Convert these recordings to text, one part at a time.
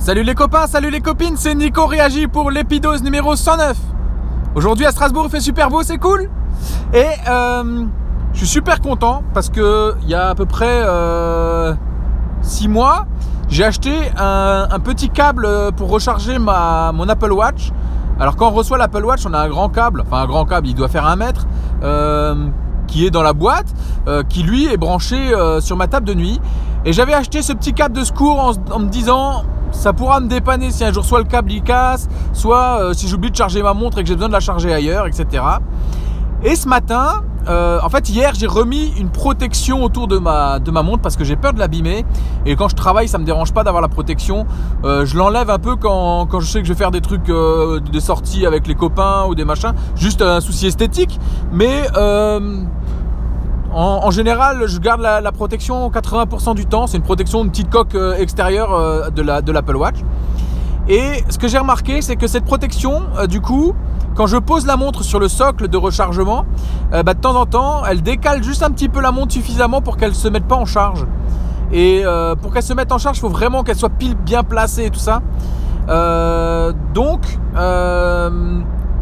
Salut les copains, salut les copines, c'est Nico Réagi pour l'épidose numéro 109. Aujourd'hui à Strasbourg il fait super beau, c'est cool. Et euh, je suis super content parce que il y a à peu près 6 euh, mois, j'ai acheté un, petit câble pour recharger mon Apple Watch. Alors quand on reçoit l'Apple Watch, on a un grand câble, enfin un grand câble, il doit faire un mètre. Euh, qui est dans la boîte, qui lui est branché sur ma table de nuit. Et j'avais acheté ce petit câble de secours en me disant ça pourra me dépanner si un jour soit le câble il casse, soit euh, si j'oublie de charger ma montre et que j'ai besoin de la charger ailleurs, etc. Et ce matin, euh, en fait hier j'ai remis une protection autour de ma, de ma montre parce que j'ai peur de l'abîmer. Et quand je travaille ça me dérange pas d'avoir la protection. Euh, je l'enlève un peu quand, quand, je sais que je vais faire des trucs, des sorties avec les copains ou des machins. Juste un souci esthétique. Mais en, général, je garde la, protection 80% du temps. C'est une protection, une petite coque euh, extérieure euh, de l'Apple Watch. Et ce que j'ai remarqué, c'est que cette protection, euh, du coup, quand je pose la montre sur le socle de rechargement, bah, de temps en temps, elle décale juste un petit peu la montre suffisamment pour qu'elle ne se mette pas en charge. Et pour qu'elle se mette en charge, il faut vraiment qu'elle soit pile bien placée et tout ça. donc,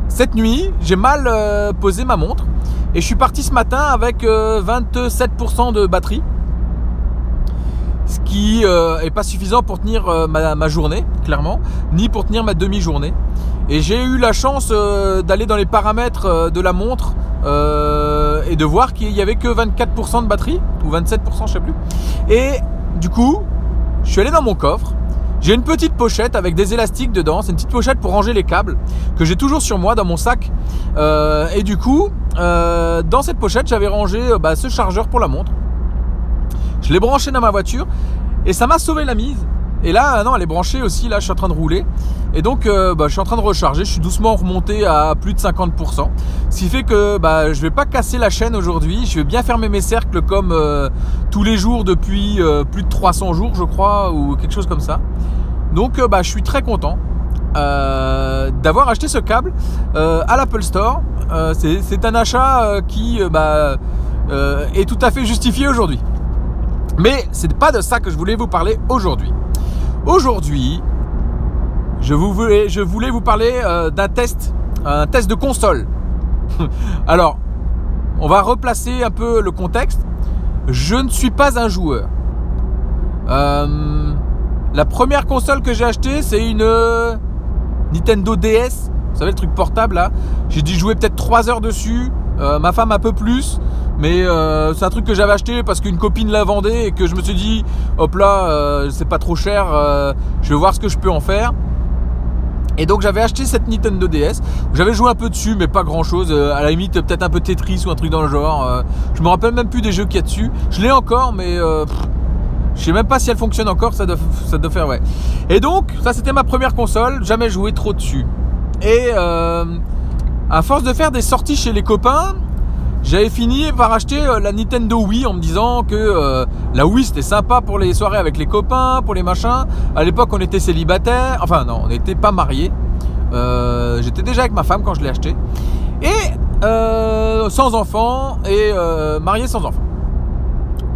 cette nuit, j'ai mal posé ma montre. Et je suis parti ce matin avec 27% euh, de batterie. Ce qui n'est euh, pas suffisant pour tenir euh, ma, journée, clairement, ni pour tenir ma demi-journée. Et j'ai eu la chance d'aller dans les paramètres de la montre et de voir qu'il n'y avait que 24% de batterie, ou 27%, je sais plus. Et du coup, je suis allé dans mon coffre, j'ai une petite pochette avec des élastiques dedans. C'est une petite pochette pour ranger les câbles que j'ai toujours sur moi dans mon sac. Euh, et du coup, euh, dans cette pochette, j'avais rangé euh, bah, ce chargeur pour la montre. Je l'ai branché dans ma voiture et ça m'a sauvé la mise. Et là, non, elle est branchée aussi. Là, je suis en train de rouler. Et donc, bah, je suis en train de recharger. Je suis doucement remonté à plus de 50%. Ce qui fait que bah, je vais pas casser la chaîne aujourd'hui. Je vais bien fermer mes cercles comme tous les jours depuis plus de 300 jours, je crois, ou quelque chose comme ça. Donc euh, bah, je suis très content euh, d'avoir acheté ce câble euh, à l'Apple Store. c'est un achat qui bah, est tout à fait justifié aujourd'hui. Mais c'est pas de ça que je voulais vous parler aujourd'hui. Aujourd'hui, je, voulais, vous parler d'un test, un test de console. Alors, on va replacer un peu le contexte. Je ne suis pas un joueur. La première console que j'ai achetée, c'est une euh, Nintendo DS. Vous savez, le truc portable là. J'ai dû jouer peut-être 3 heures dessus. Euh, ma femme un peu plus. Mais euh, c'est un truc que j'avais acheté parce qu'une copine la vendait et que je me suis dit, hop là, c'est pas trop cher, je vais voir ce que je peux en faire. Et donc j'avais acheté cette Nintendo DS. J'avais joué un peu dessus, mais pas grand chose. à la limite, peut-être un peu Tetris ou un truc dans le genre. je me rappelle même plus des jeux qu'il y a dessus. Je l'ai encore, mais je sais même pas si elle fonctionne encore, ça doit, faire ouais. Et donc, ça c'était ma première console, jamais joué trop dessus. Et euh, à force de faire des sorties chez les copains, j'avais fini par acheter euh, la Nintendo Wii en me disant que euh, la Wii c'était sympa pour les soirées avec les copains, pour les machins. À l'époque on était célibataire, enfin non, on n'était pas mariés. J'étais déjà avec ma femme quand je l'ai acheté. Et sans enfants et marié sans enfants.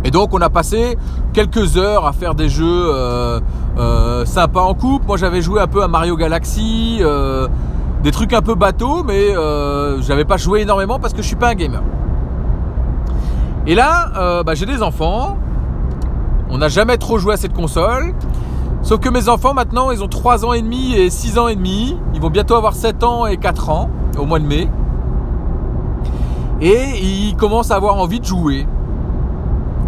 Et donc on a passé quelques heures à faire des jeux euh, euh, sympas en couple. Moi j'avais joué un peu à Mario Galaxy, euh, des trucs un peu bateaux, mais j'avais pas joué énormément parce que je suis pas un gamer. Et là, bah, j'ai des enfants. On n'a jamais trop joué à cette console. Sauf que mes enfants maintenant, ils ont 3 ans et demi et 6 ans et demi. Ils vont bientôt avoir 7 ans et 4 ans au mois de mai. Et ils commencent à avoir envie de jouer.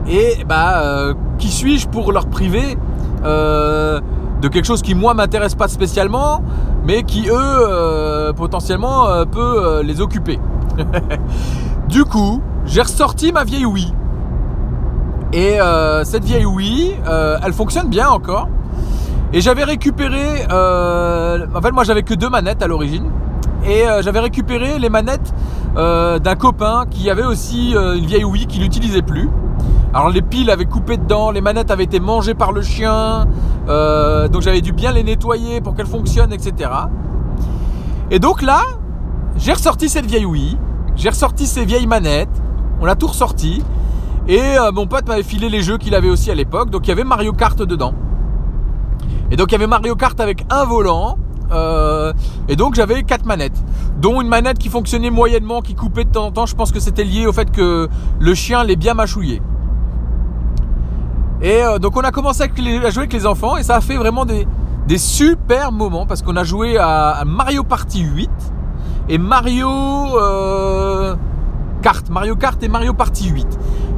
Et bah, euh, qui suis-je pour leur priver euh, de quelque chose qui moi m'intéresse pas spécialement, mais qui eux euh, potentiellement peut les occuper. du coup, j'ai ressorti ma vieille Wii. Et cette vieille Wii, elle fonctionne bien encore. Et j'avais récupéré, en fait moi j'avais que deux manettes à l'origine. Et j'avais récupéré les manettes d'un copain qui avait aussi une vieille Wii qu'il n'utilisait plus. Alors les piles avaient coupé dedans, les manettes avaient été mangées par le chien, euh, donc j'avais dû bien les nettoyer pour qu'elles fonctionnent, etc. Et donc là, j'ai ressorti cette vieille Wii, j'ai ressorti ces vieilles manettes, on a tout ressorti, et euh, mon pote m'avait filé les jeux qu'il avait aussi à l'époque, donc il y avait Mario Kart dedans. Et donc il y avait Mario Kart avec un volant. euh, et donc j'avais quatre manettes, dont une manette qui fonctionnait moyennement, qui coupait de temps en temps. Je pense que c'était lié au fait que le chien l'ait bien mâchouillé. Et euh, donc on a commencé à jouer avec les enfants et ça a fait vraiment des, super moments parce qu'on a joué à, Mario Party 8 et Mario euh, Kart, Mario Kart et Mario Party 8.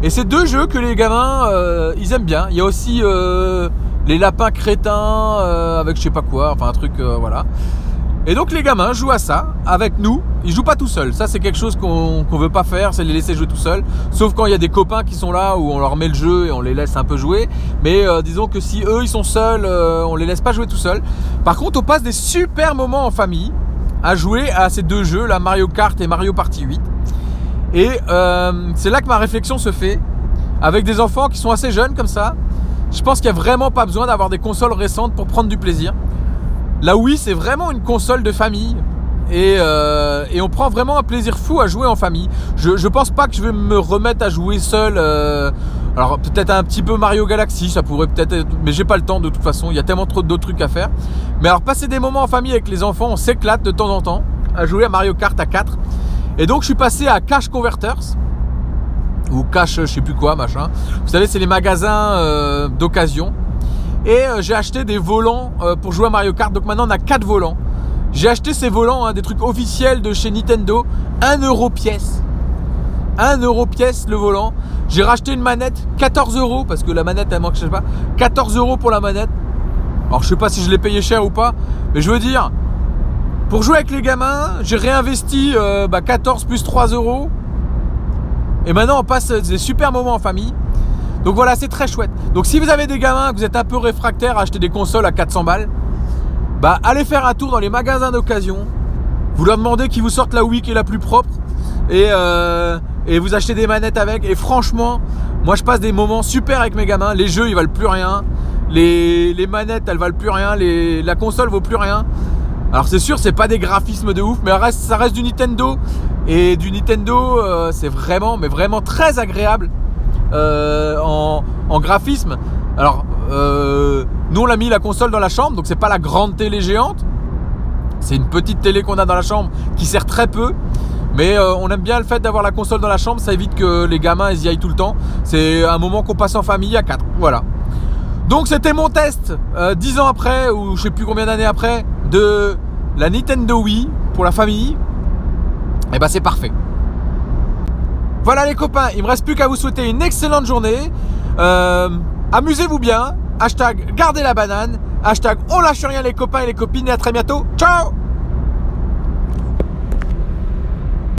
Et c'est deux jeux que les gamins euh, ils aiment bien. Il y a aussi euh, les lapins crétins avec je sais pas quoi, enfin un truc voilà. Et donc les gamins jouent à ça avec nous. Ils jouent pas tout seuls. Ça c'est quelque chose qu'on veut pas faire, c'est les laisser jouer tout seuls. Sauf quand il y a des copains qui sont là où on leur met le jeu et on les laisse un peu jouer. Mais euh, disons que si eux ils sont seuls, euh, on les laisse pas jouer tout seuls. Par contre, on passe des super moments en famille à jouer à ces deux jeux, là Mario Kart et Mario Party 8. Et euh, c'est là que ma réflexion se fait avec des enfants qui sont assez jeunes comme ça. Je pense qu'il n'y a vraiment pas besoin d'avoir des consoles récentes pour prendre du plaisir. La Wii, c'est vraiment une console de famille. Et, euh, et on prend vraiment un plaisir fou à jouer en famille. Je, je pense pas que je vais me remettre à jouer seul. euh, alors peut-être un petit peu Mario Galaxy, ça pourrait peut-être être... Mais j'ai pas le temps de toute façon, il y a tellement trop d'autres trucs à faire. Mais alors passer des moments en famille avec les enfants, on s'éclate de temps en temps à jouer à Mario Kart à 4. Et donc je suis passé à Cash Converters. Ou Cash je sais plus quoi, machin. Vous savez, c'est les magasins euh, d'occasion. Et euh, j'ai acheté des volants euh, pour jouer à Mario Kart. Donc maintenant on a 4 volants. J'ai acheté ces volants, hein, des trucs officiels de chez Nintendo, 1 euro pièce. 1 euro pièce le volant. J'ai racheté une manette, 14 euros, parce que la manette elle manque, je sais pas. 14 euros pour la manette. Alors je sais pas si je l'ai payé cher ou pas, mais je veux dire, pour jouer avec les gamins, j'ai réinvesti euh, bah, 14 plus 3 euros. Et maintenant on passe des super moments en famille. Donc voilà, c'est très chouette. Donc si vous avez des gamins, que vous êtes un peu réfractaires à acheter des consoles à 400 balles, bah allez faire un tour dans les magasins d'occasion. Vous leur demandez qu'ils vous sortent la Wii qui est la plus propre et, euh, vous achetez des manettes avec. Et franchement, moi je passe des moments super avec mes gamins. Les jeux ils valent plus rien, les, manettes elles valent plus rien, la console vaut plus rien. Alors c'est sûr, c'est pas des graphismes de ouf, mais ça reste, ça reste du Nintendo et du Nintendo, euh, c'est vraiment, mais vraiment très agréable euh, en, graphisme. Alors, euh, nous on a mis la console dans la chambre, donc c'est pas la grande télé géante. C'est une petite télé qu'on a dans la chambre qui sert très peu. Mais euh, on aime bien le fait d'avoir la console dans la chambre, ça évite que les gamins y aillent tout le temps. C'est un moment qu'on passe en famille à 4. Voilà. Donc c'était mon test, 10 ans après, ou je sais plus combien d'années après, de la Nintendo Wii pour la famille. Et ben c'est parfait. Voilà les copains, il me reste plus qu'à vous souhaiter une excellente journée. Euh, Amusez-vous bien. Hashtag gardez la banane. Hashtag on lâche rien les copains et les copines et à très bientôt. Ciao